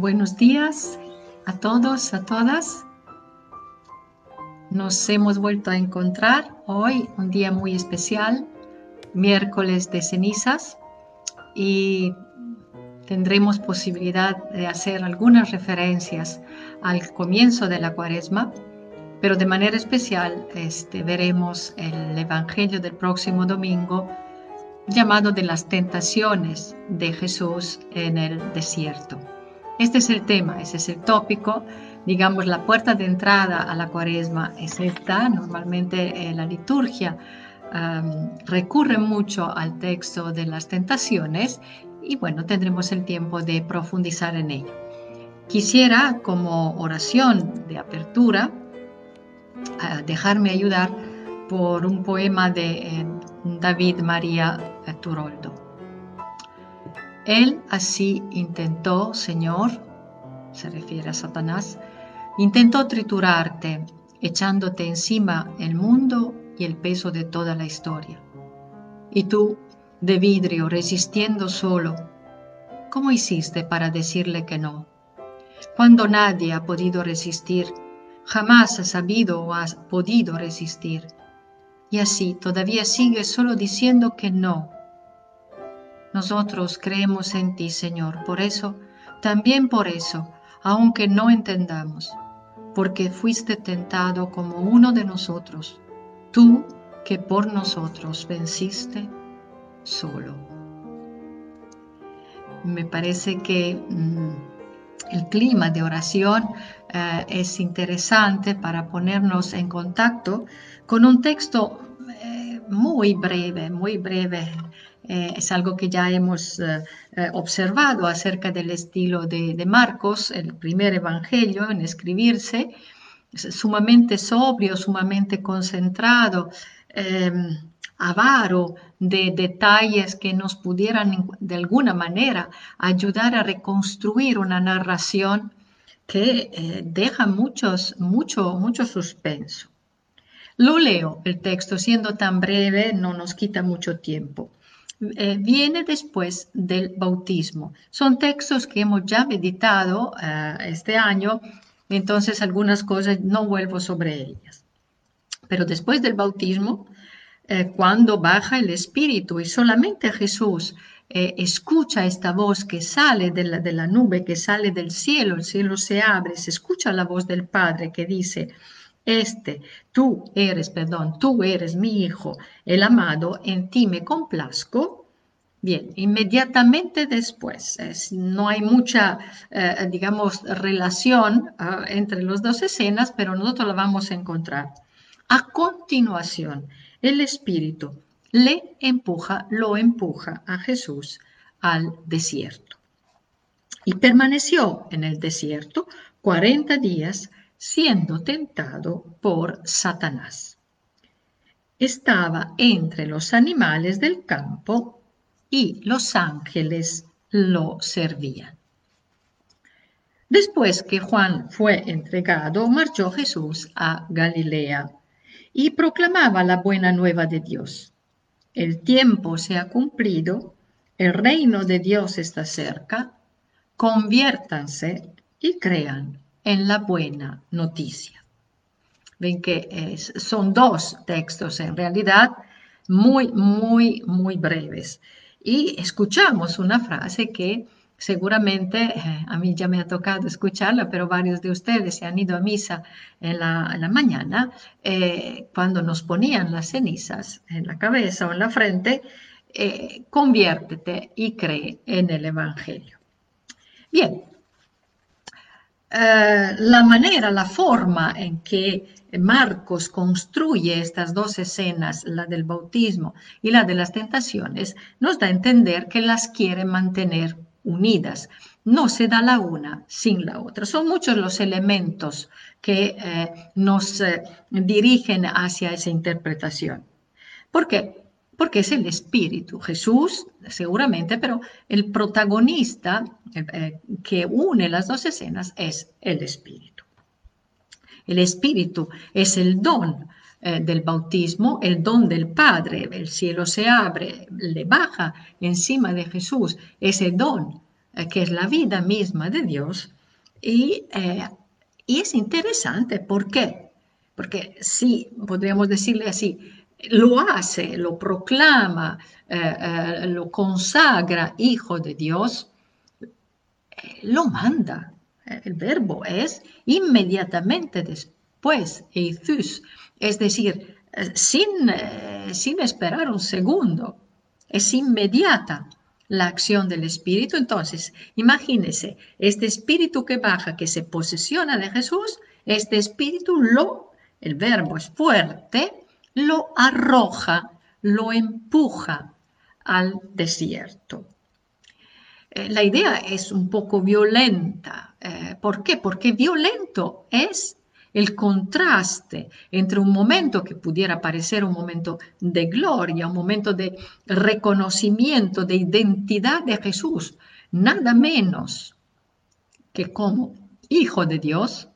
Buenos días a todos, a todas. Nos hemos vuelto a encontrar hoy, un día muy especial, miércoles de cenizas, y tendremos posibilidad de hacer algunas referencias al comienzo de la cuaresma, pero de manera especial este, veremos el Evangelio del próximo domingo llamado de las tentaciones de Jesús en el desierto. Este es el tema, ese es el tópico. Digamos, la puerta de entrada a la cuaresma es esta. Normalmente eh, la liturgia recurre mucho al texto de las tentaciones y bueno, tendremos el tiempo de profundizar en ello. Quisiera, como oración de apertura, ah, dejarme ayudar por un poema de eh, David María Turoldo. Él así intentó, Señor, se refiere a Satanás, intentó triturarte, echándote encima el mundo y el peso de toda la historia. Y tú, de vidrio, resistiendo solo, ¿cómo hiciste para decirle que no? Cuando nadie ha podido resistir, jamás has sabido o has podido resistir. Y así todavía sigues solo diciendo que no, nosotros creemos en ti, Señor. Por eso, también por eso, aunque no entendamos, porque fuiste tentado como uno de nosotros, tú que por nosotros venciste solo. Me parece que mm, el clima de oración eh, es interesante para ponernos en contacto con un texto eh, muy breve, muy breve eh, es algo que ya hemos eh, eh, observado acerca del estilo de, Marcos, el primer evangelio en escribirse, sumamente sobrio, sumamente concentrado, avaro de detalles que nos pudieran de alguna manera ayudar a reconstruir una narración que deja muchos, mucho, mucho suspenso. Lo leo el texto, siendo tan breve, no nos quita mucho tiempo. Eh, viene después del bautismo. Son textos que hemos ya meditado eh, este año, entonces algunas cosas no vuelvo sobre ellas. Pero después del bautismo, eh, cuando baja el Espíritu y solamente Jesús escucha esta voz que sale de la, de la nube, que sale del cielo, el cielo se abre, se escucha la voz del Padre que dice, este, tú eres, perdón, tú eres mi hijo, el amado, en ti me complazco. Bien, inmediatamente después, no hay mucha, eh, digamos, relación ah, entre las dos escenas, pero nosotros la vamos a encontrar. A continuación, el Espíritu le empuja, lo empuja a Jesús al desierto. Y permaneció en el desierto 40 días siendo tentado por Satanás. Estaba entre los animales del campo y los ángeles lo servían. Después que Juan fue entregado, marchó Jesús a Galilea y proclamaba la buena nueva de Dios. El tiempo se ha cumplido, el reino de Dios está cerca, conviértanse y crean en la buena noticia. Ven que son dos textos en realidad muy, muy, muy breves. Y escuchamos una frase que seguramente eh, a mí ya me ha tocado escucharla, pero varios de ustedes se han ido a misa en la, mañana, eh, cuando nos ponían las cenizas en la cabeza o en la frente, eh, conviértete y cree en el Evangelio. Bien, eh, la manera, la forma en que Marcos construye estas dos escenas, la del bautismo y la de las tentaciones, nos da a entender que las quiere mantener unidas. No se da la una sin la otra. Son muchos los elementos que eh, nos eh, dirigen hacia esa interpretación. ¿Por qué? Porque es el espíritu, Jesús seguramente, pero el protagonista eh, que une las dos escenas es el espíritu. El espíritu es el don eh, del bautismo, el don del Padre, el cielo se abre, le baja encima de Jesús ese don eh, que es la vida misma de Dios. Y, y es interesante, ¿por qué? Porque sí, podríamos decirle así, lo hace, lo proclama, lo consagra hijo de Dios, lo manda. El verbo es inmediatamente después, eithus, es decir, sin, sin esperar un segundo, es inmediata la acción del Espíritu. Entonces, imagínese, este Espíritu que baja, que se posesiona de Jesús, este Espíritu lo, el verbo es fuerte, lo arroja, lo empuja al desierto. Eh, la idea es un poco violenta. Eh, ¿Por qué? Porque violento es el contraste entre un momento que pudiera parecer un momento de gloria, un momento de reconocimiento de identidad de Jesús, nada menos que como Hijo de Dios,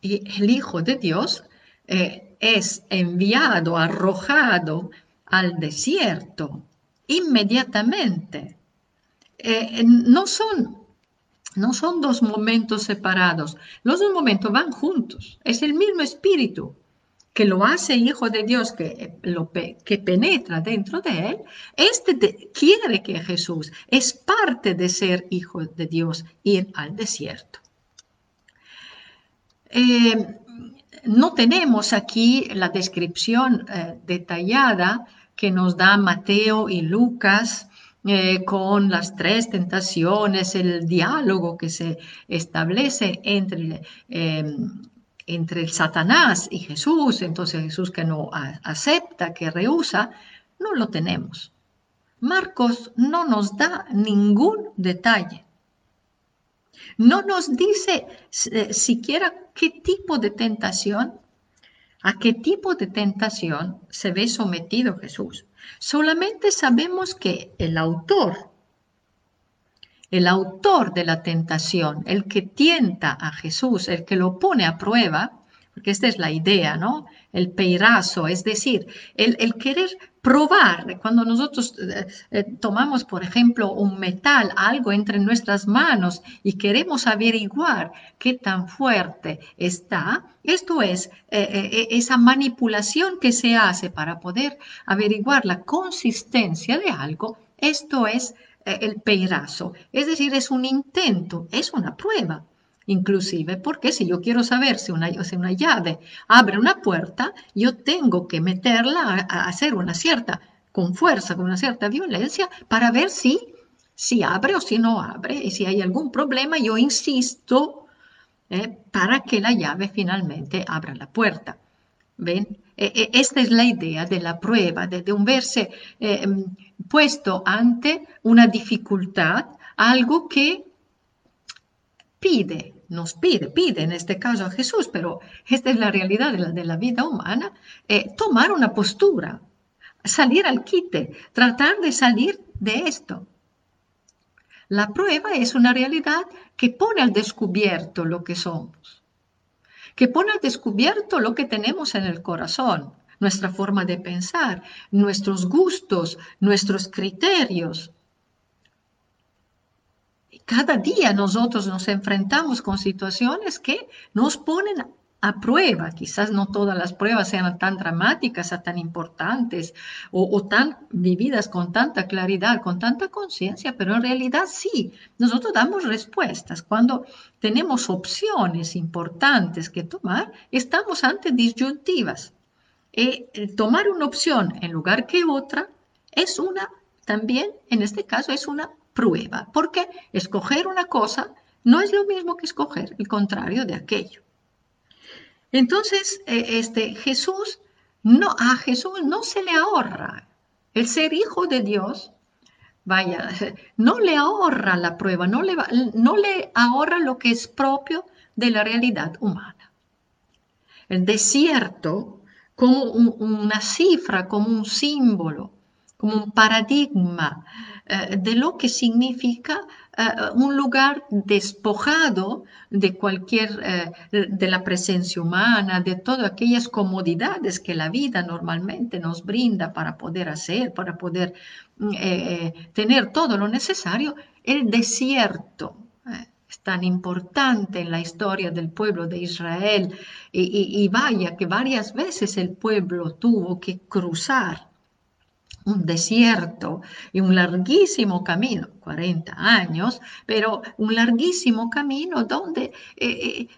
y el Hijo de Dios eh, es enviado, arrojado al desierto inmediatamente. Eh, no son no son dos momentos separados. Los dos momentos van juntos. Es el mismo espíritu que lo hace hijo de Dios, que, lo, que penetra dentro de él. Este quiere que Jesús es parte de ser hijo de Dios, ir al desierto. Eh, no tenemos aquí la descripción eh, detallada que nos da Mateo y Lucas eh, con las tres tentaciones, el diálogo que se establece entre, em, entre el Satanás y Jesús, entonces Jesús que no acepta, que rehúsa, no lo tenemos. Marcos no nos da ningún detalle. No nos dice eh, siquiera qué tipo de tentación, a qué tipo de tentación se ve sometido Jesús. Solamente sabemos que el autor, el autor de la tentación, el que tienta a Jesús, el que lo pone a prueba, porque esta es la idea, ¿no? El peirazo, es decir, el, querer probar. Cuando nosotros eh, eh, tomamos, por ejemplo, un metal, algo entre nuestras manos y queremos averiguar qué tan fuerte está, esto es eh, esa manipulación que se hace para poder averiguar la consistencia de algo. Esto es el peirazo, es decir, es un intento, es una prueba inclusive, porque si yo quiero saber si una, una llave abre una puerta, yo tengo que meterla a, hacer una cierta, con fuerza, con una cierta violencia, para ver si, si abre o si no abre, y si hay algún problema, yo insisto eh, para que la llave finalmente abra la puerta. ¿Ven? E, e, esta es la idea de la prueba, de, un verse eh, puesto ante una dificultad, algo que pide, nos pide, pide en este caso a Jesús, pero esta es la realidad de la, vida humana, eh, tomar una postura, salir al quite, tratar de salir de esto. La prueba es una realidad que pone al descubierto lo que somos, que pone al descubierto lo que tenemos en el corazón, nuestra forma de pensar, nuestros gustos, nuestros criterios, cada día nosotros nos enfrentamos con situaciones que nos ponen a prueba. Quizás no todas las pruebas sean tan dramáticas, tan importantes o, tan vividas con tanta claridad, con tanta conciencia, pero en realidad sí, nosotros damos respuestas. Cuando tenemos opciones importantes que tomar, estamos ante disyuntivas. Y eh, tomar una opción en lugar que otra es una, también en este caso, es una prueba, porque escoger una cosa no es lo mismo que escoger el contrario de aquello. Entonces, eh, este, Jesús, no, a Jesús no se le ahorra el ser hijo de Dios, vaya, no le ahorra la prueba, no le, no le ahorra lo que es propio de la realidad humana. El desierto como una cifra, como un símbolo, como un paradigma eh, de lo que significa eh, un lugar despojado de cualquier, eh, de la presencia humana, de todas aquellas comodidades que la vida normalmente nos brinda para poder hacer, para poder mm, tener todo lo necesario, el desierto es tan importante en la historia del pueblo de Israel y, vaya que varias veces el pueblo tuvo que cruzar un desierto y un larguísimo camino, 40 años, pero un larguísimo camino donde eh, eh,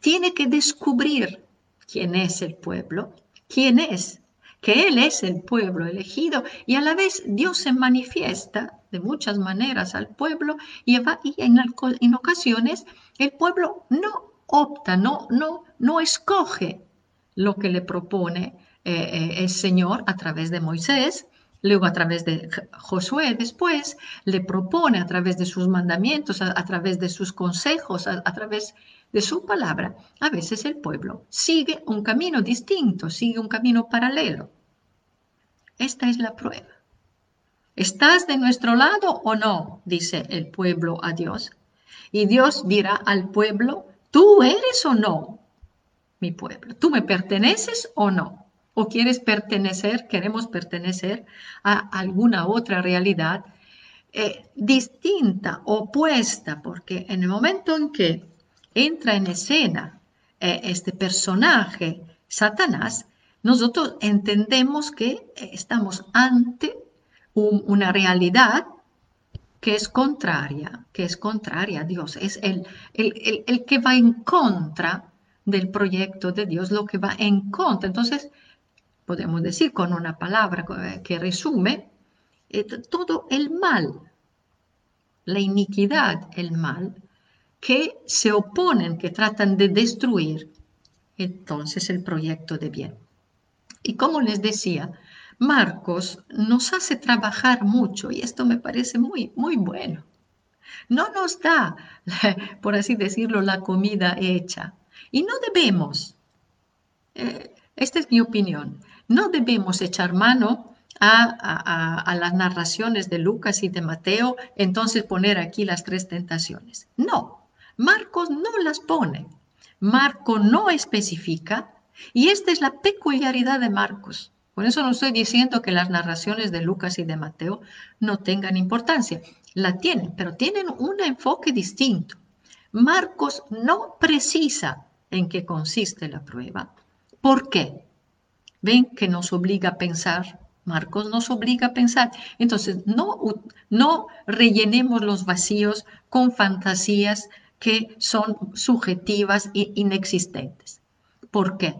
tiene que descubrir quién es el pueblo, quién es, que Él es el pueblo elegido y a la vez Dios se manifiesta de muchas maneras al pueblo y, en, ocasiones el pueblo no opta, no, no, no escoge lo que le propone eh, el Señor a través de Moisés, luego a través de Josué después, le propone a través de sus mandamientos, a, través de sus consejos, a, través de su palabra. A veces el pueblo sigue un camino distinto, sigue un camino paralelo. Esta es la prueba. ¿Estás de nuestro lado o no? dice el pueblo a Dios. Y Dios dirá al pueblo, ¿tú eres o no mi pueblo? ¿Tú me perteneces o no? O quieres pertenecer, queremos pertenecer a alguna otra realidad eh, distinta, opuesta, porque en el momento en que entra en escena eh, este personaje, Satanás, nosotros entendemos que estamos ante una realidad que es contraria, que es contraria a Dios, es el, el, el que va en contra del proyecto de Dios, lo que va en contra. Entonces, podemos decir con una palabra que resume, eh, todo el mal, la iniquidad, el mal, que se oponen, que tratan de destruir entonces el proyecto de bien. Y como les decía, Marcos nos hace trabajar mucho y esto me parece muy, muy bueno. No nos da, por así decirlo, la comida hecha. Y no debemos, eh, esta es mi opinión, no debemos echar mano a, las narraciones de Lucas y de Mateo, entonces poner aquí las tres tentaciones. No, Marcos no las pone. Marco no especifica y esta es la peculiaridad de Marcos. Por eso no estoy diciendo que las narraciones de Lucas y de Mateo no tengan importancia. La tienen, pero tienen un enfoque distinto. Marcos no precisa en qué consiste la prueba. ¿Por qué? ¿Ven que nos obliga a pensar? Marcos nos obliga a pensar. Entonces, no, no rellenemos los vacíos con fantasías que son subjetivas e inexistentes. ¿Por qué?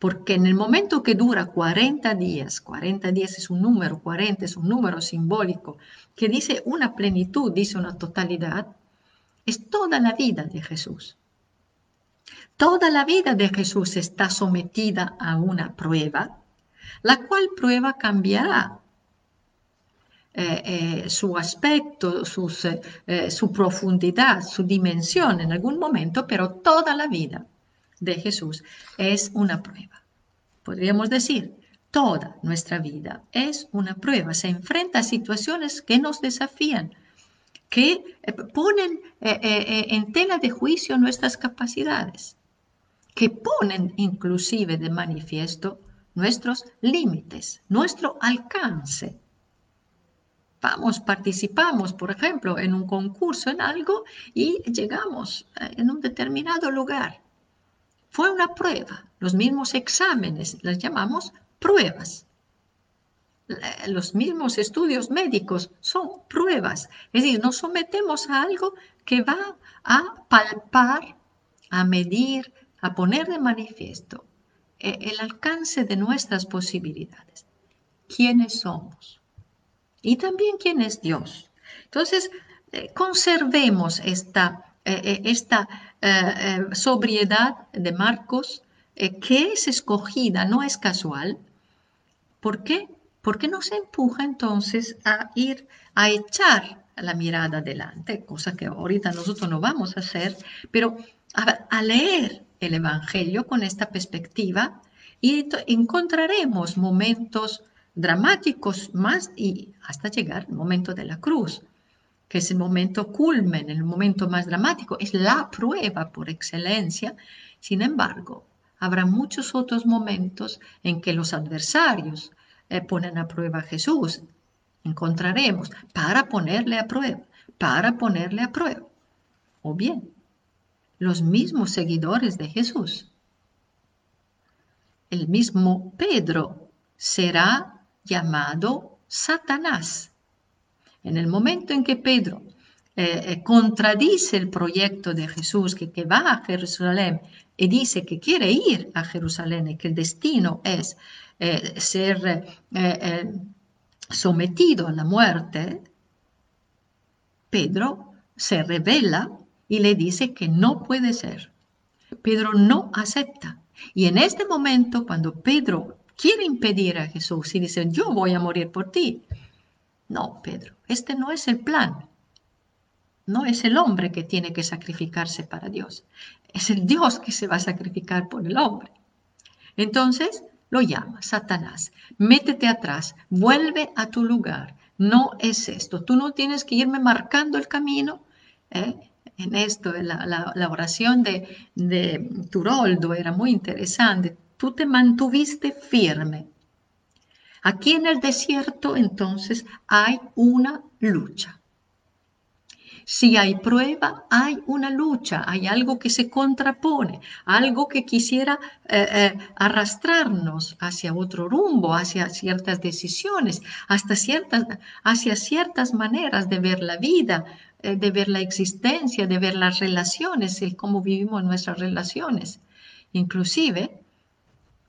Porque en el momento que dura 40 días, 40 días es un número, 40 es un número simbólico, que dice una plenitud, dice una totalidad, es toda la vida de Jesús. Toda la vida de Jesús está sometida a una prueba, la cual prueba cambiará eh, eh, su aspecto, eh, su profundidad, su dimensión en algún momento, pero toda la vida de Jesús es una prueba. Podríamos decir, toda nuestra vida es una prueba, se enfrenta a situaciones que nos desafían, que ponen en tela de juicio nuestras capacidades que ponen inclusive de manifiesto nuestros límites, nuestro alcance. Vamos, participamos, por ejemplo, en un concurso, en algo, y llegamos eh, en un determinado lugar. Fue una prueba. Los mismos exámenes las llamamos pruebas. Los mismos estudios médicos son pruebas. Es decir, nos sometemos a algo que va a palpar, a medir, a poner de manifiesto eh, el alcance de nuestras posibilidades, quiénes somos y también quién es Dios. Entonces, eh, conservemos esta, eh, esta sobriedad de Marcos, que es escogida, no es casual. ¿Por qué? Porque nos empuja entonces a ir a echar la mirada adelante, cosa que ahorita nosotros no vamos a hacer, pero a leer el Evangelio con esta perspectiva y encontraremos momentos dramáticos más y hasta llegar al momento de la cruz, que es el momento culmen, el momento más dramático, es la prueba por excelencia. Sin embargo, habrá muchos otros momentos en que los adversarios eh, ponen a prueba a Jesús. Encontraremos para ponerle a prueba, para ponerle a prueba. O bien, los mismos seguidores de Jesús. El mismo Pedro será llamado Satanás. En el momento en que Pedro eh, eh, contradice el proyecto de Jesús, que, va a Jerusalén y dice que quiere ir a Jerusalén y que el destino es eh, ser sometido a la muerte, Pedro se revela y le dice que no puede ser. Pedro no acepta. Y en este momento, cuando Pedro quiere impedir a Jesús y dice, yo voy a morir por ti. No, Pedro, este no es el plan. No es el hombre que tiene que sacrificarse para Dios. Es el Dios que se va a sacrificar por el hombre. Entonces lo llama Satanás. Métete atrás, vuelve a tu lugar. No es esto. Tú no tienes que irme marcando el camino. ¿eh? En esto, la, oración de, de Turoldo era muy interesante tú te mantuviste firme. Aquí en el desierto entonces hay una lucha. Si hay prueba, hay una lucha, hay algo que se contrapone, algo que quisiera eh, eh, arrastrarnos hacia otro rumbo, hacia ciertas decisiones, hasta ciertas, hacia ciertas maneras de ver la vida, eh, de ver la existencia, de ver las relaciones, y cómo vivimos nuestras relaciones. Inclusive,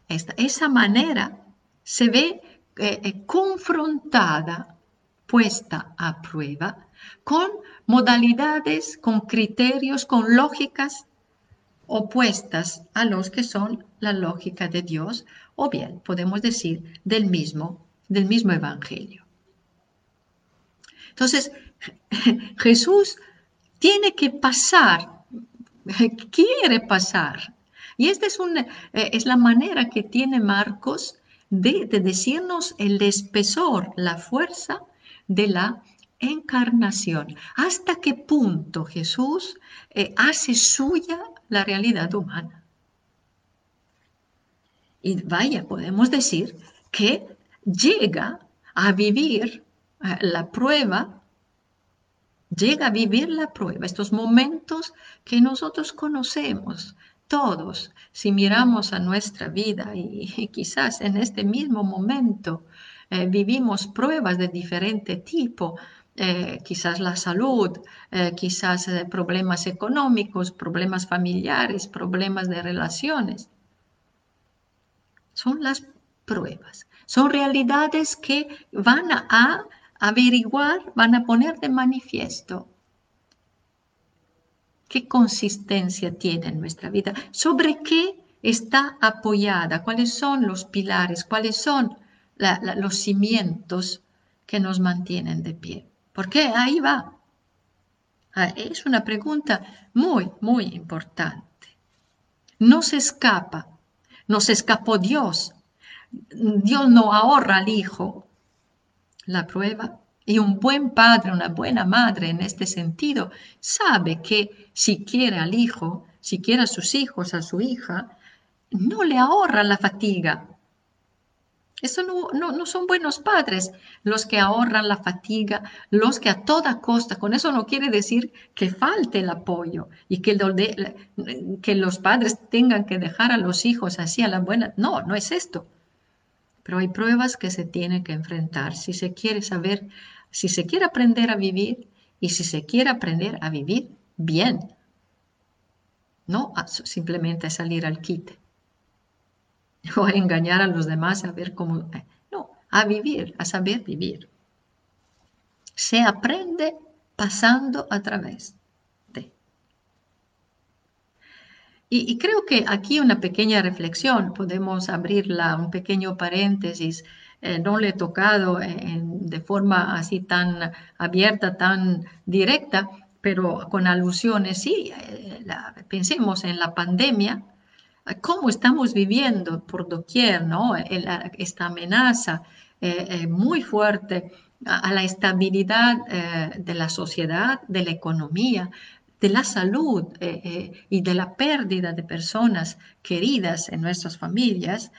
esa manera se ve confrontada, puesta a prueba, con modalidades, con criterios, con lógicas opuestas a los que son la lógica de Dios, o bien podemos decir del mismo, del mismo evangelio. Entonces, Jesús tiene que pasar, quiere pasar y esta es, eh, es la manera que tiene Marcos de, decirnos el espesor, la fuerza de la encarnación. ¿Hasta qué punto Jesús eh, hace suya la realidad humana? Y vaya, podemos decir que llega a vivir eh, la prueba, llega a vivir la prueba, estos momentos que nosotros conocemos todos, si miramos a nuestra vida y, quizás en este mismo momento eh, vivimos pruebas de diferente tipo, eh, quizás la salud, eh, quizás problemas económicos, problemas familiares, problemas de relaciones. Son las pruebas, son realidades que van a averiguar, van a poner de manifiesto qué consistencia tiene en nuestra vida, sobre qué está apoyada, cuáles son los pilares, cuáles son los cimientos que nos mantienen de pie. Porque ahí va. Ah, es una pregunta muy, muy importante. No se escapa, no se escapó Dios. Dios no ahorra al Hijo. La prueba y un buen padre, una buena madre en este sentido, sabe que si quiere al hijo, si quiere a sus hijos, a su hija, no le ahorra la fatiga. Eso no, no, son buenos padres los que ahorran la fatiga, los que a toda costa, con eso no quiere decir que falte el apoyo y que, que los padres tengan que dejar a los hijos así a la buena. No, no es esto. Pero hay pruebas que se tienen que enfrentar. Si se quiere saber si se quiere aprender a vivir y si se quiere aprender a vivir bien. No simplemente salir al quite o a engañar a los demás a ver cómo... Eh, no, a vivir, a saber vivir. Se aprende pasando a través de. Y, creo que aquí una pequeña reflexión, podemos abrirla, un pequeño paréntesis eh, no le he tocado de forma así tan abierta, tan directa, pero con alusiones, sí, eh, pensemos en la pandemia, cómo estamos viviendo por doquier, ¿no? esta amenaza muy fuerte a, la estabilidad de la sociedad, de la economía, de la salud y de la pérdida de personas queridas en nuestras familias,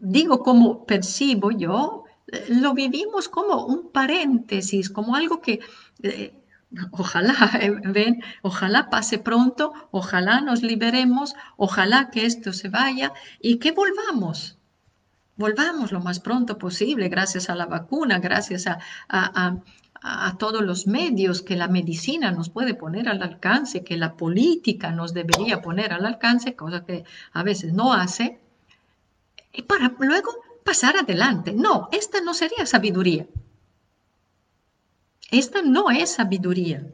digo como percibo yo, lo vivimos como un paréntesis, como algo que eh, ojalá, eh, ven, ojalá pase pronto, ojalá nos liberemos, ojalá que esto se vaya y que volvamos. Volvamos lo más pronto posible, gracias a la vacuna, gracias a, a todos los medios que la medicina nos puede poner al alcance, que la política nos debería poner al alcance, cosa que a veces no hace, y para luego pasar adelante. No, esta no sería sabiduría. Esta no es sabiduría.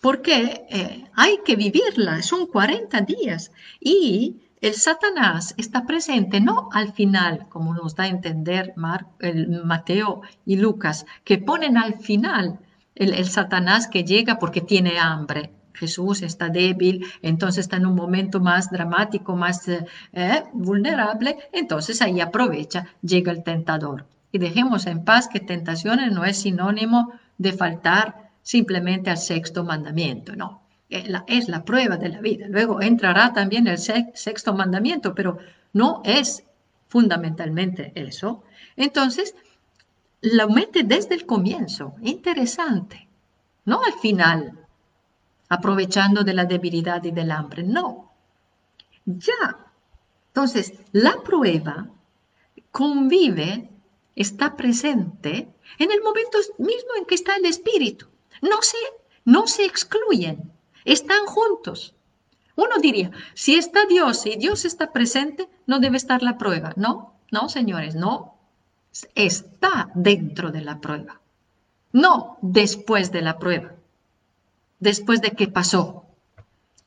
Porque eh, hay que vivirla, son 40 días. Y el Satanás está presente no al final, como nos da a entender Mateo y Lucas, que ponen al final el Satanás que llega porque tiene hambre. Jesús está débil, entonces está en un momento más dramático, más eh, eh, vulnerable, entonces ahí aprovecha, llega el tentador. Y dejemos en paz que tentaciones no es sinónimo de faltar simplemente al sexto mandamiento, no. Es la, es la prueba de la vida. Luego entrará también el sexto mandamiento, pero no es fundamentalmente eso. Entonces, lo mete desde el comienzo. Interesante. No al final, aprovechando de la debilidad y del hambre. No. Ya. Entonces, la prueba convive, está presente en el momento mismo en que está el espíritu. No se, no se excluyen, están juntos. Uno diría, si está Dios y Dios está presente, no debe estar la prueba. No, no, señores, no. Está dentro de la prueba, no después de la prueba después de que pasó.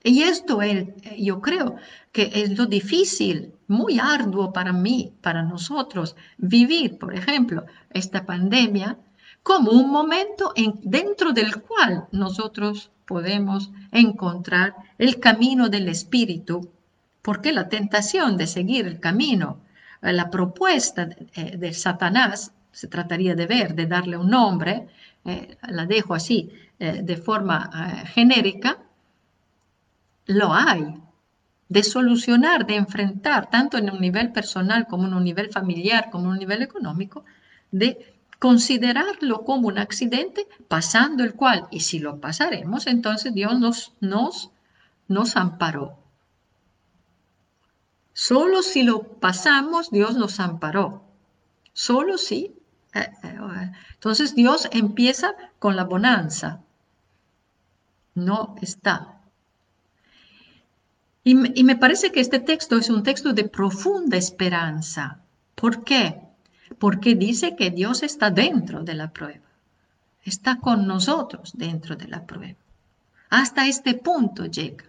Y esto es, yo creo que es lo difícil, muy arduo para mí, para nosotros, vivir, por ejemplo, esta pandemia como un momento en, dentro del cual nosotros podemos encontrar el camino del espíritu, porque la tentación de seguir el camino, eh, la propuesta de, eh, de Satanás, se trataría de ver, de darle un nombre, eh, la dejo así de forma genérica, lo hay. De solucionar, de enfrentar, tanto en un nivel personal como en un nivel familiar, como en un nivel económico, de considerarlo como un accidente, pasando el cual, y si lo pasaremos, entonces Dios nos, nos, nos amparó. Solo si lo pasamos, Dios nos amparó. Solo si eh, eh, entonces Dios empieza con la bonanza. No está. Y, me parece que este texto es un texto de profunda esperanza. ¿Por qué? Porque dice que Dios está dentro de la prueba. Está con nosotros dentro de la prueba. Hasta este punto llega.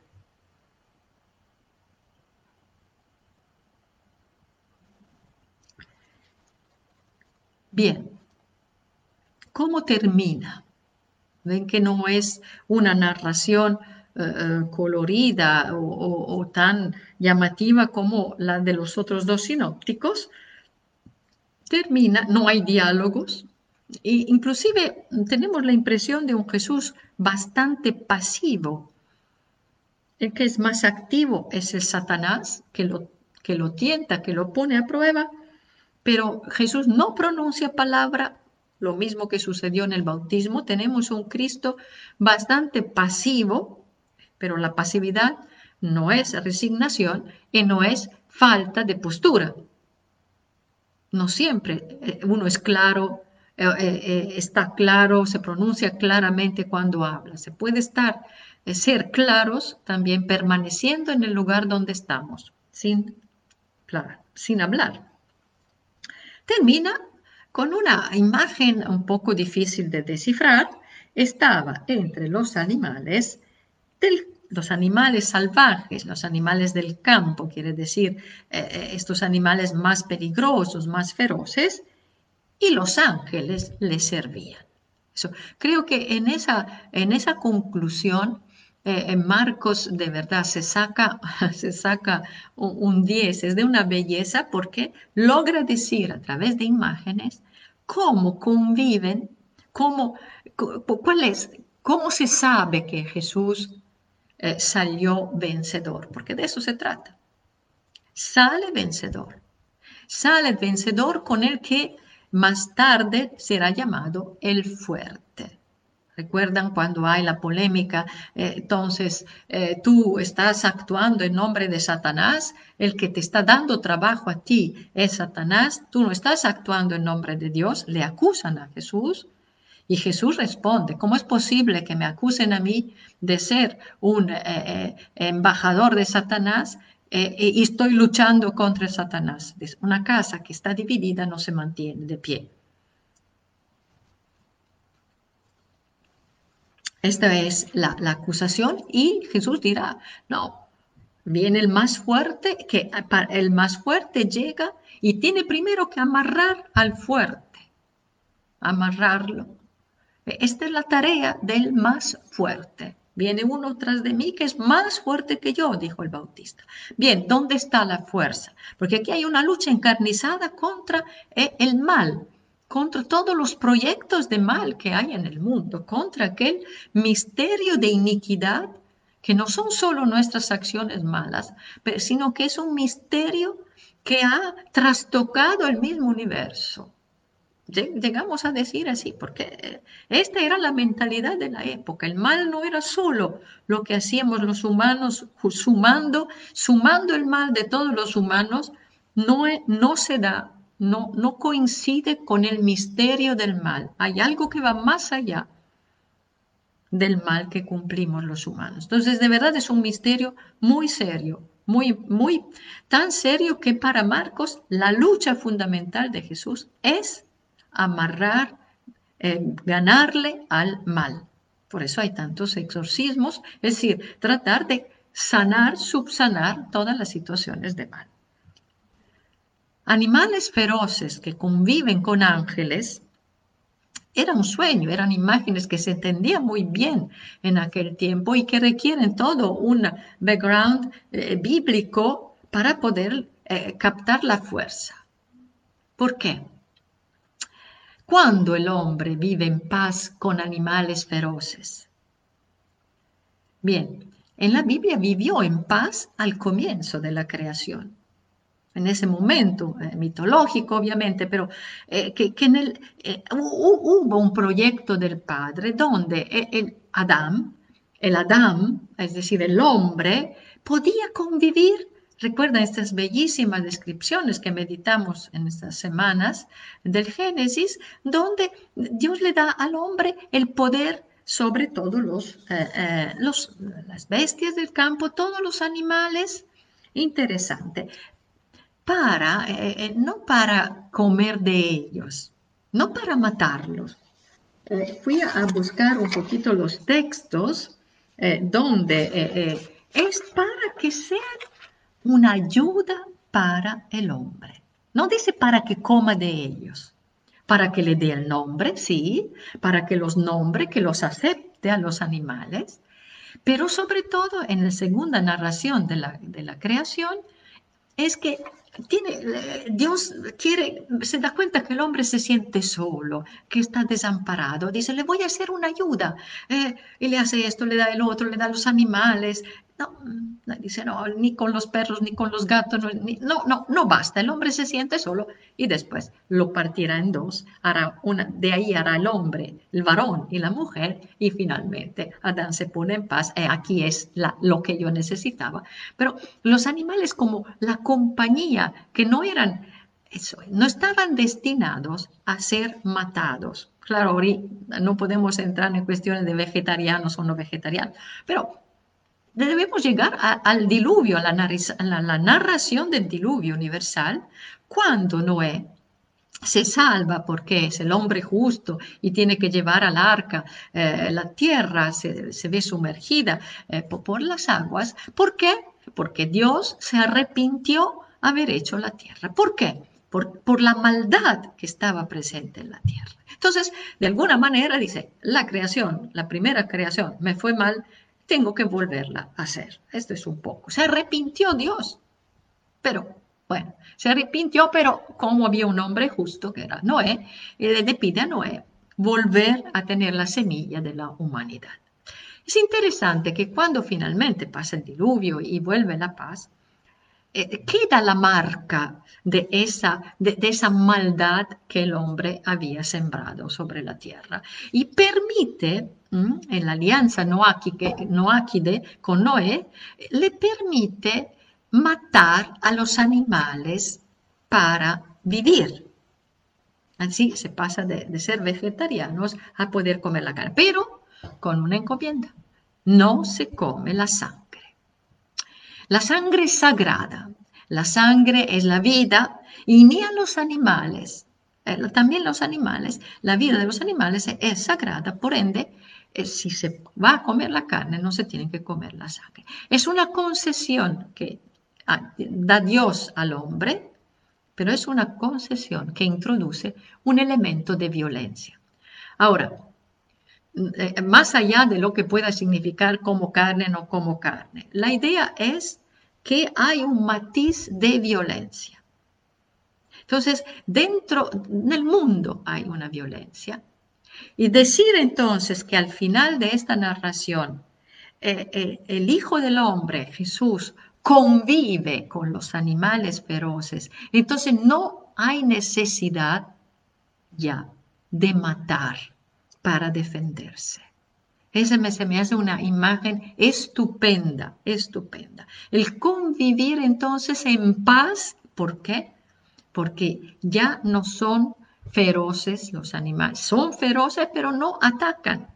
Bien, ¿cómo termina? Ven que no es una narración eh, eh, colorida o, tan llamativa como la de los otros dos sinópticos. Termina, no hay diálogos, e inclusive tenemos la impresión de un Jesús bastante pasivo. El que es más activo es el Satanás, que lo, que lo tienta, que lo pone a prueba, pero Jesús no pronuncia palabra, lo mismo que sucedió en el bautismo. Tenemos un Cristo bastante pasivo, pero la pasividad no es resignación y no es falta de postura. No siempre eh, uno es claro, eh, eh, está claro, se pronuncia claramente cuando habla. Se puede estar, ser claros también permaneciendo en el lugar donde estamos, sin, sin hablar termina con una imagen un poco difícil de descifrar. Estaba entre los animales, los animales salvajes, los animales del campo, quiere decir eh, eh, estos animales más peligrosos, más feroces, y los ángeles le servían. Creo que en esa, en esa conclusión eh, en Marcos de verdad se saca, se saca un 10, es de una belleza porque logra decir a través de imágenes cómo conviven, cómo, cuál es, cómo se sabe que Jesús eh, salió vencedor, porque de eso se trata. Sale vencedor. Sale vencedor con el que más tarde será llamado el fuerte. ¿Recuerdan cuando hay la polémica? Eh, entonces, eh, tú estás actuando en nombre de Satanás, el que te está dando trabajo a ti es Satanás, tú no estás actuando en nombre de Dios, le acusan a Jesús. Y Jesús responde, ¿cómo es posible que me acusen a mí de ser un eh, embajador de Satanás y estoy luchando contra Satanás? Una casa que está dividida no se mantiene de pie. Esta es la, acusación y Jesús dirá, no, viene el más fuerte, que el más fuerte llega y tiene primero que amarrar al fuerte, amarrarlo. Esta es la tarea del más fuerte. Viene uno tras de mí que es más fuerte que yo, dijo el Bautista. Bien, ¿dónde está la fuerza? Porque aquí hay una lucha encarnizada contra eh, el mal contra todos los proyectos de mal que hay en el mundo, contra aquel misterio de iniquidad que no son solo nuestras acciones malas, sino que es un misterio que ha trastocado el mismo universo. Llegamos a decir así, porque esta era la mentalidad de la época. El mal no era solo lo que hacíamos los humanos, sumando, sumando el mal de todos los humanos, no, no se da no, no coincide con el misterio del mal. Hay algo que va más allá del mal que cumplimos los humanos. Entonces, de verdad es un misterio muy serio, muy, muy tan serio que para Marcos la lucha fundamental de Jesús es amarrar, eh, ganarle al mal. Por eso hay tantos exorcismos, es decir, tratar de sanar, subsanar todas las situaciones de mal. Animales feroces que conviven con ángeles era un sueño, eran imágenes que se entendían muy bien en aquel tiempo y que requieren todo un background eh, bíblico para poder eh, captar la fuerza. ¿Por qué? Cuando el hombre vive en paz con animales feroces? Bien, en la Biblia vivió en paz al comienzo de la creación en ese momento, eh, mitológico obviamente, pero eh, que, el, eh, hubo un proyecto del Padre donde el Adán, el Adán, es decir, el hombre, podía convivir. Recuerdan estas bellísimas descripciones que meditamos en estas semanas del Génesis, donde Dios le da al hombre el poder sobre todos los, los, las bestias del campo, todos los animales. Interesante para, eh, eh, no para comer de ellos, no para matarlos. Eh, fui a buscar un poquito los textos donde es para que sean una ayuda para el hombre. No dice para que coma de ellos, para que le dé el nombre, sí, para que los nombre, que los acepte a los animales, pero sobre todo en la segunda narración de la, de la creación, es que tiene, Dios quiere, se da cuenta que el hombre se siente solo, que está desamparado. Dice, le voy a hacer una ayuda. Eh, y le hace esto, le da el otro, le da los animales, no, dice, no, ni con los perros, ni con los gatos, no, no, no, basta. El hombre se siente solo y después lo partirá en dos. Hará una, de ahí hará el hombre, el varón y la mujer y finalmente Adán se pone en paz. Eh, aquí es lo que yo necesitaba. Pero los animales como la compañía, que no eran, eso, no estaban destinados a ser matados. Claro, no podemos entrar en cuestiones de vegetarianos o no vegetarianos, pero debemos llegar al diluvio, a la, narración del diluvio universal, cuando Noé se salva porque es el hombre justo y tiene que llevar al arca, eh, la tierra se, ve sumergida eh, por las aguas. ¿Por qué? Porque Dios se arrepintió haber hecho la tierra. ¿Por qué? Por, por, la maldad que estaba presente en la tierra. Entonces, de alguna manera dice, la creación, la primera creación, me fue mal, tengo que volverla a hacer. Esto es un poco. Se arrepintió Dios, pero bueno, se arrepintió, pero como había un hombre justo que era Noé, le pide a Noé volver a tener la semilla de la humanidad. Es interesante que cuando finalmente pasa el diluvio y vuelve la paz, eh, queda la marca de, esa maldad que el hombre había sembrado sobre la tierra y permite, en la alianza noáquide con Noé, le permite matar a los animales para vivir. Así se pasa de, ser vegetarianos a poder comer la carne, pero con una encomienda. No se come la sangre. La sangre es sagrada. La sangre es la vida y ni a los animales, eh, también los animales, la vida de los animales es sagrada, por ende, si se va a comer la carne, no se tiene que comer la sangre. Es una concesión que da Dios al hombre, pero es una concesión que introduce un elemento de violencia. Ahora, eh, más allá de lo que pueda significar como carne no como carne, la idea es que hay un matiz de violencia. Entonces, dentro del mundo hay una violencia. Y decir entonces que al final de esta narración eh, eh, el Hijo del Hombre, Jesús, convive con los animales feroces. Entonces no hay necesidad ya de matar para defenderse. Esa me, se me hace una imagen estupenda, estupenda. El convivir entonces en paz, ¿por qué? Porque ya no son feroces los animales. Son feroces, pero no atacan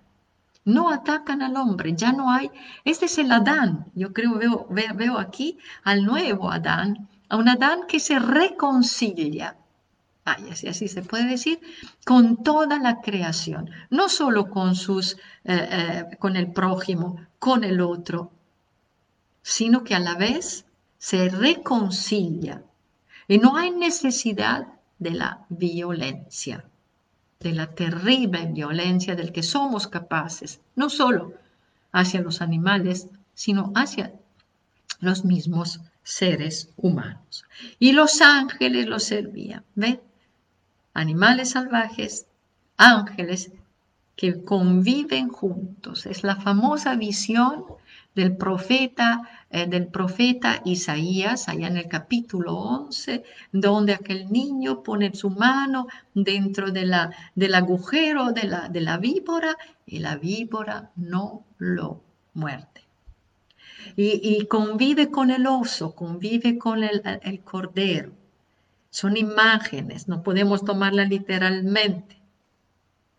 no atacan al hombre, ya no hay, este es el Adán, yo creo, veo, veo aquí al nuevo Adán, a un Adán que se reconcilia, ay, así, así se puede decir, con toda la creación, no solo con, sus, eh, eh, con el prójimo, con el otro, sino que a la vez se reconcilia y no hay necesidad de la violencia de la terrible violencia del que somos capaces, no solo hacia los animales, sino hacia los mismos seres humanos. Y los ángeles los servían, ¿ven? Animales salvajes, ángeles que conviven juntos. Es la famosa visión del profeta, eh, del profeta Isaías, allá en el capítulo 11, donde aquel niño pone su mano dentro de la, del agujero de la, de la víbora y la víbora no lo muerde. Y, convive con el oso, convive con el, el cordero. Son imágenes, no podemos tomarla literalmente.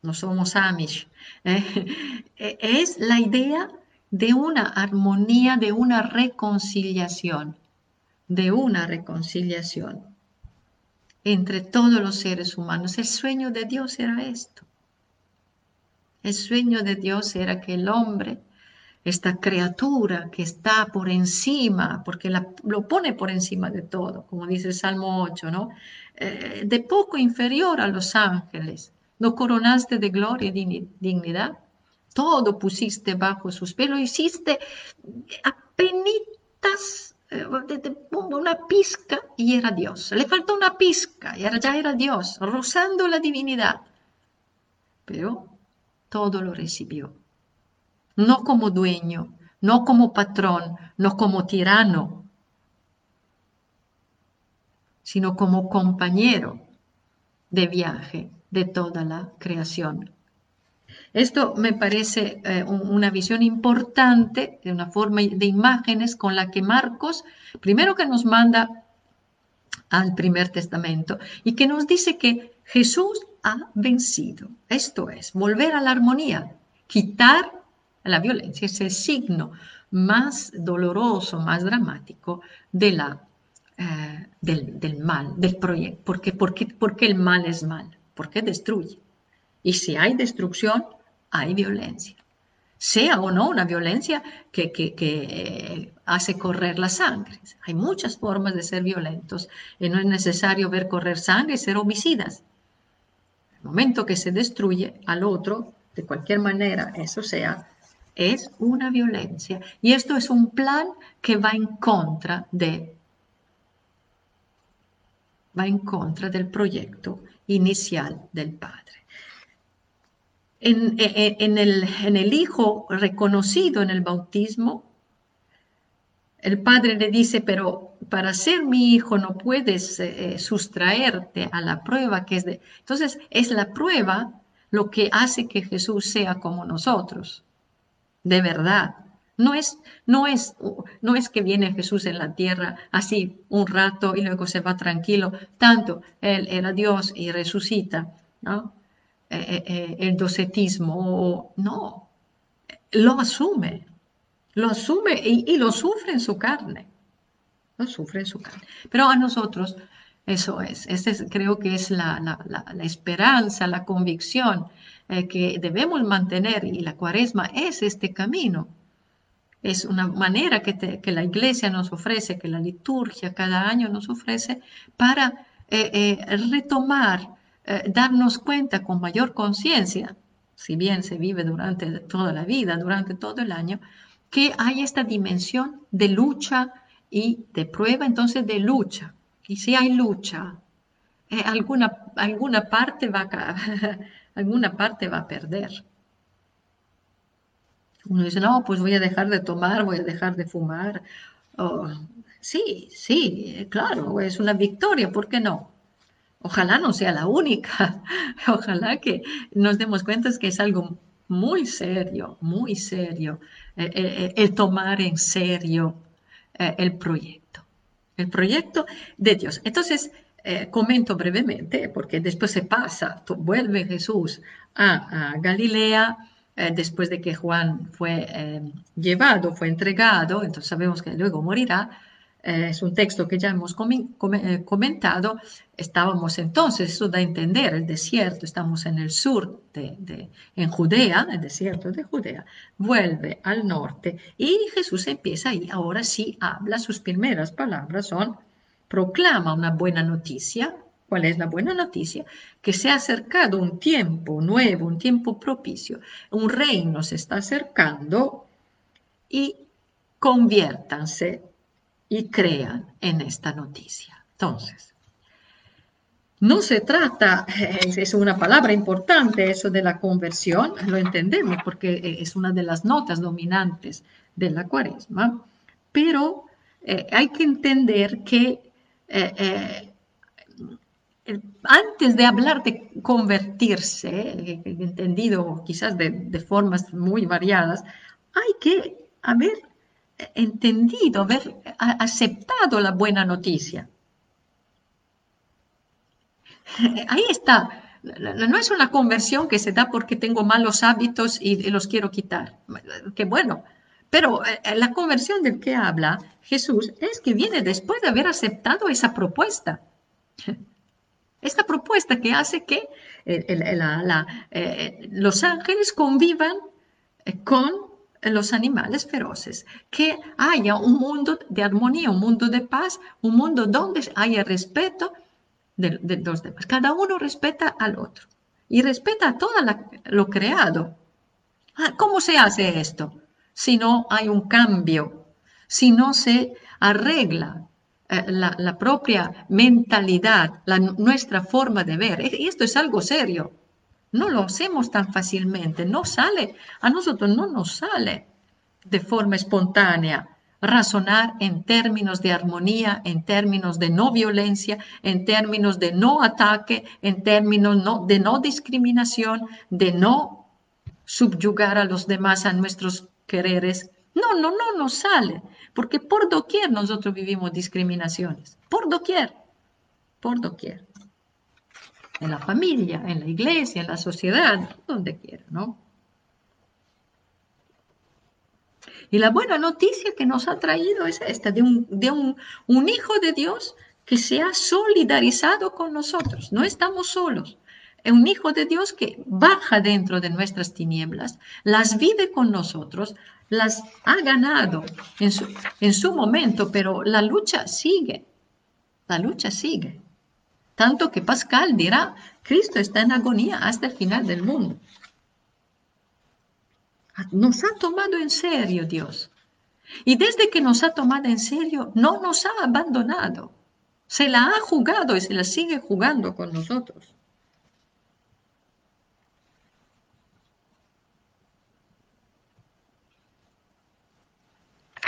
No somos Amish. ¿eh? Es la idea de una armonía, de una reconciliación, de una reconciliación entre todos los seres humanos. El sueño de Dios era esto. El sueño de Dios era que el hombre, esta criatura que está por encima, porque lo pone por encima de todo, como dice el Salmo 8, ¿no? Eh, de poco inferior a los ángeles, lo coronaste de gloria y dignidad todo pusiste bajo sus pies, lo hiciste apenas eh, una pizca y era Dios. Le faltó una pizca y ya era Dios, rozando la divinidad. Pero todo lo recibió. No como dueño, no como patrón, no como tirano, sino como compañero de viaje de toda la creación esto me parece eh, una visión importante, de una forma de imágenes con la que Marcos, primero que nos manda al primer testamento y que nos dice que Jesús ha vencido. Esto es, volver a la armonía, quitar la violencia, es el signo más doloroso, más dramático de la, eh, del, mal, del proyecto. ¿Por qué? Porque, porque el mal es mal, porque destruye. Y si hay destrucción, hay violencia. Sea o no una violencia que, eh, hace correr la sangre. Hay muchas formas de ser violentos y no es necesario ver correr sangre y ser homicidas. El momento que se destruye al otro, de cualquier manera, eso sea Es una violencia. Y esto es un plan que va en contra de va en contra del proyecto inicial del Padre. En, el, en, el, Hijo reconocido en el bautismo, el Padre le dice, pero para ser mi hijo no puedes eh, sustraerte a la prueba que es de... Entonces, es la prueba lo que hace que Jesús sea como nosotros, de verdad. No es, no es, no es que viene Jesús en la tierra así un rato y luego se va tranquilo, tanto Él era Dios y resucita, ¿no? Eh, eh, eh, el docetismo, no, lo asume, lo asume y, lo sufre en su carne, lo sufre en su carne. Pero a nosotros eso es, creo que es la, la, esperanza, la convicción que debemos mantener y la cuaresma es este camino es una manera que, la iglesia nos ofrece, que la liturgia cada año nos ofrece para retomar, eh, darnos cuenta con mayor conciencia, si bien se vive durante toda la vida, durante todo el año, que hay esta dimensión de lucha y de prueba, entonces de lucha. Y si hay lucha, alguna, alguna, parte va a, alguna parte va a perder. Uno dice, no, pues voy a dejar de tomar, voy a dejar de fumar. sí, sí, claro, es una victoria, ¿por qué no? Ojalá no sea la única, ojalá que nos demos cuenta que es algo muy serio, muy serio, eh, eh, eh, el tomar en serio el proyecto, el proyecto de Dios. Entonces, comento brevemente, porque después se pasa, vuelve Jesús a Galilea, eh, después de que Juan fue llevado, fue entregado, entonces sabemos que luego morirá, es un texto que ya hemos comentado, estábamos entonces, eso da a entender el desierto, estamos en el sur, de, en Judea, el desierto de Judea, vuelve al norte y Jesús empieza ahí, ahora sí habla, sus primeras palabras son, proclama una buena noticia, ¿Cuál es la buena noticia? Que se ha acercado un tiempo nuevo, un tiempo propicio. Un reino se está acercando y conviértanse y crean en esta noticia. Entonces, no se trata, es una palabra importante eso de la conversión, lo entendemos porque es una de las notas dominantes de la cuaresma, pero eh, hay que entender que eh, eh, antes de hablar de convertirse, entendido quizás de, formas muy variadas, hay que haber entendido, haber aceptado la buena noticia. Ahí está. No es una conversión que se da porque tengo malos hábitos y los quiero quitar. Qué bueno. Pero eh, la conversión del que habla Jesús es que viene después de haber aceptado esa propuesta. Esta propuesta que hace que eh, eh, los ángeles convivan con los animales feroces, que haya un mundo de armonía, un mundo de paz, un mundo donde haya respeto de, los demás. Cada uno respeta al otro y respeta a todo lo creado. Ah, ¿Cómo se hace esto? Si no hay un cambio, si no se arregla eh, la, propia mentalidad, la, nuestra forma de ver. Y esto es algo serio. No lo hacemos tan fácilmente, no sale, a nosotros no nos sale de forma espontánea razonar en términos de armonía, en términos de no violencia, en términos de no ataque, en términos no, de no discriminación, de no subyugar a los demás a nuestros quereres. No, no, no nos sale. Porque por doquier nosotros vivimos discriminaciones, por doquier, por doquier. En la familia, en la iglesia, en la sociedad, donde quiera, ¿no? Y la buena noticia que nos ha traído es esta, de un, de un, un hijo de Dios que se ha solidarizado con nosotros. No estamos solos un hijo de Dios que baja dentro de nuestras tinieblas, las vive con nosotros, las ha ganado en su, en su momento, pero la lucha sigue, la lucha sigue. Tanto que Pascal dirá, Cristo está en agonía hasta el final del mundo. Nos ha tomado en serio Dios. Y desde que nos ha tomado en serio, no nos ha abandonado. Se la ha jugado y se la sigue jugando con nosotros.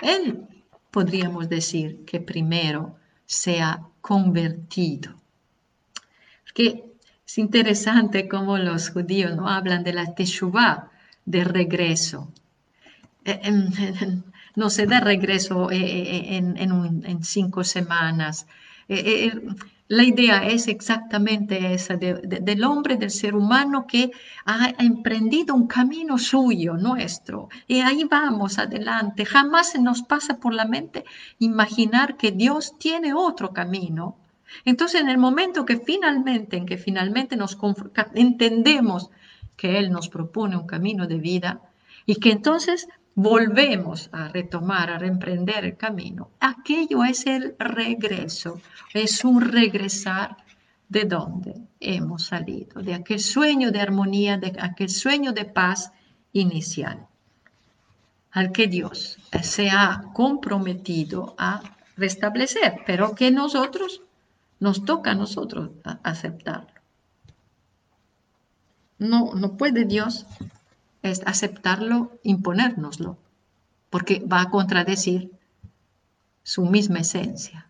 Él, podríamos decir, que primero se ha convertido. Porque es interesante cómo los judíos no hablan de la teshuvah, de regreso. Eh, no se da regreso eh, eh, en, cinco semanas. La idea es exactamente esa del hombre, del ser humano que ha emprendido un camino suyo, nuestro. Y ahí vamos adelante. Jamás se nos pasa por la mente imaginar que Dios tiene otro camino. Entonces, en el momento que finalmente, en que finalmente nos entendemos que Él nos propone un camino de vida y que entonces volvemos a retomar, a reemprender el camino, aquello es el regreso, es un regresar de donde hemos salido, de aquel sueño de armonía, de aquel sueño de paz inicial, al que Dios se ha comprometido a restablecer, pero que nosotros, nos toca a nosotros aceptarlo. No, no puede Dios aceptarlo, imponérnoslo, porque va a contradecir su misma esencia.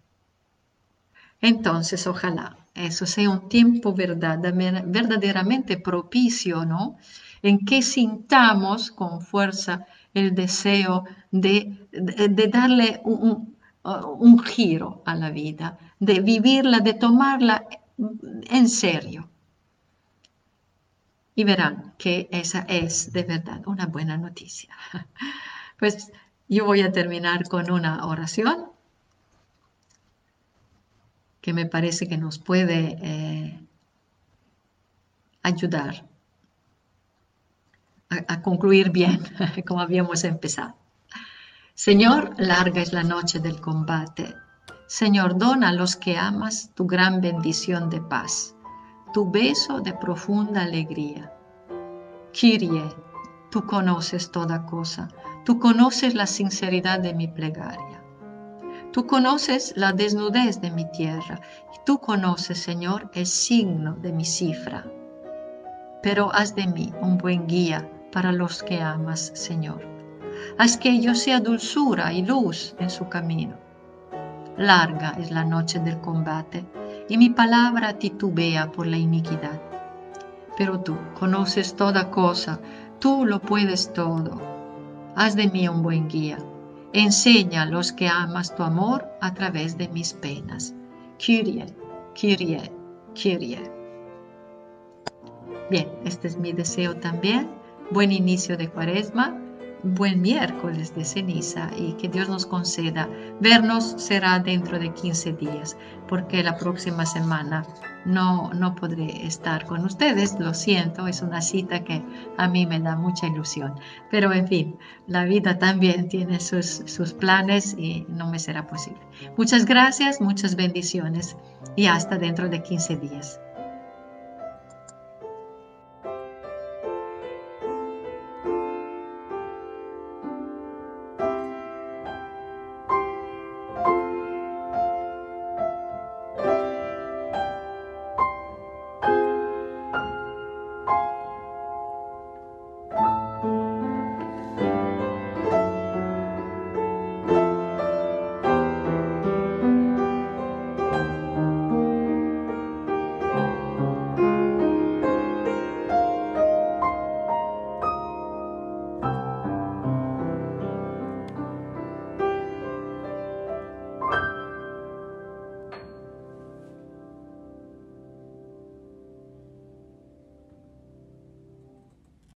Entonces, ojalá eso sea un tiempo verdaderamente propicio, ¿no? En que sintamos con fuerza el deseo de, darle un, un giro a la vida, de vivirla, de tomarla en serio y verán que esa es de verdad una buena noticia. Pues yo voy a terminar con una oración que me parece que nos puede eh, ayudar a concluir bien como habíamos empezado. Señor, larga es la noche del combate. Señor, dona a los que amas tu gran bendición de paz tu beso de profunda alegría. Kyrie, tú conoces toda cosa, tú conoces la sinceridad de mi plegaria. Tú conoces la desnudez de mi tierra y tú conoces, Señor, el signo de mi cifra. Pero haz de mí un buen guía para los que amas, Señor. Haz que yo sea dulzura y luz en su camino. Larga es la noche del combate y mi palabra titubea por la iniquidad. Pero tú conoces toda cosa, tú lo puedes todo. Haz de mí un buen guía. Enseña a los que amas tu amor a través de mis penas. Kyrie, Kyrie, Kyrie. Bien, este es mi deseo también. Buen inicio de cuaresma buen miércoles de ceniza y que Dios nos conceda. Vernos será dentro de 15 días, porque la próxima semana no, no podré estar con ustedes. Lo siento, es una cita que a mí me da mucha ilusión. Pero en fin, la vida también tiene sus, sus planes y no me será posible. Muchas gracias, muchas bendiciones y hasta dentro de 15 días.